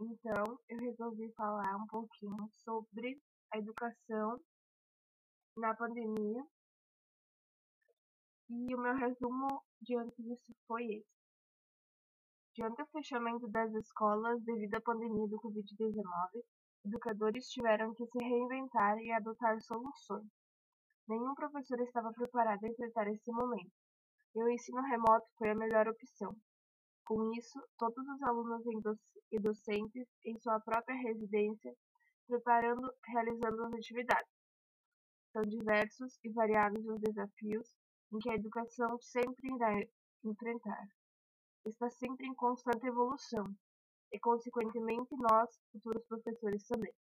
Então, eu resolvi falar um pouquinho sobre a educação na pandemia e o meu resumo diante disso foi esse. Diante do fechamento das escolas devido à pandemia do Covid-19, educadores tiveram que se reinventar e adotar soluções. Nenhum professor estava preparado a enfrentar esse momento, e o ensino remoto foi a melhor opção. Com isso, todos os alunos e docentes em sua própria residência, preparando, realizando as atividades. São diversos e variados os desafios em que a educação sempre irá enfrentar. Está sempre em constante evolução, e consequentemente nós, futuros professores também.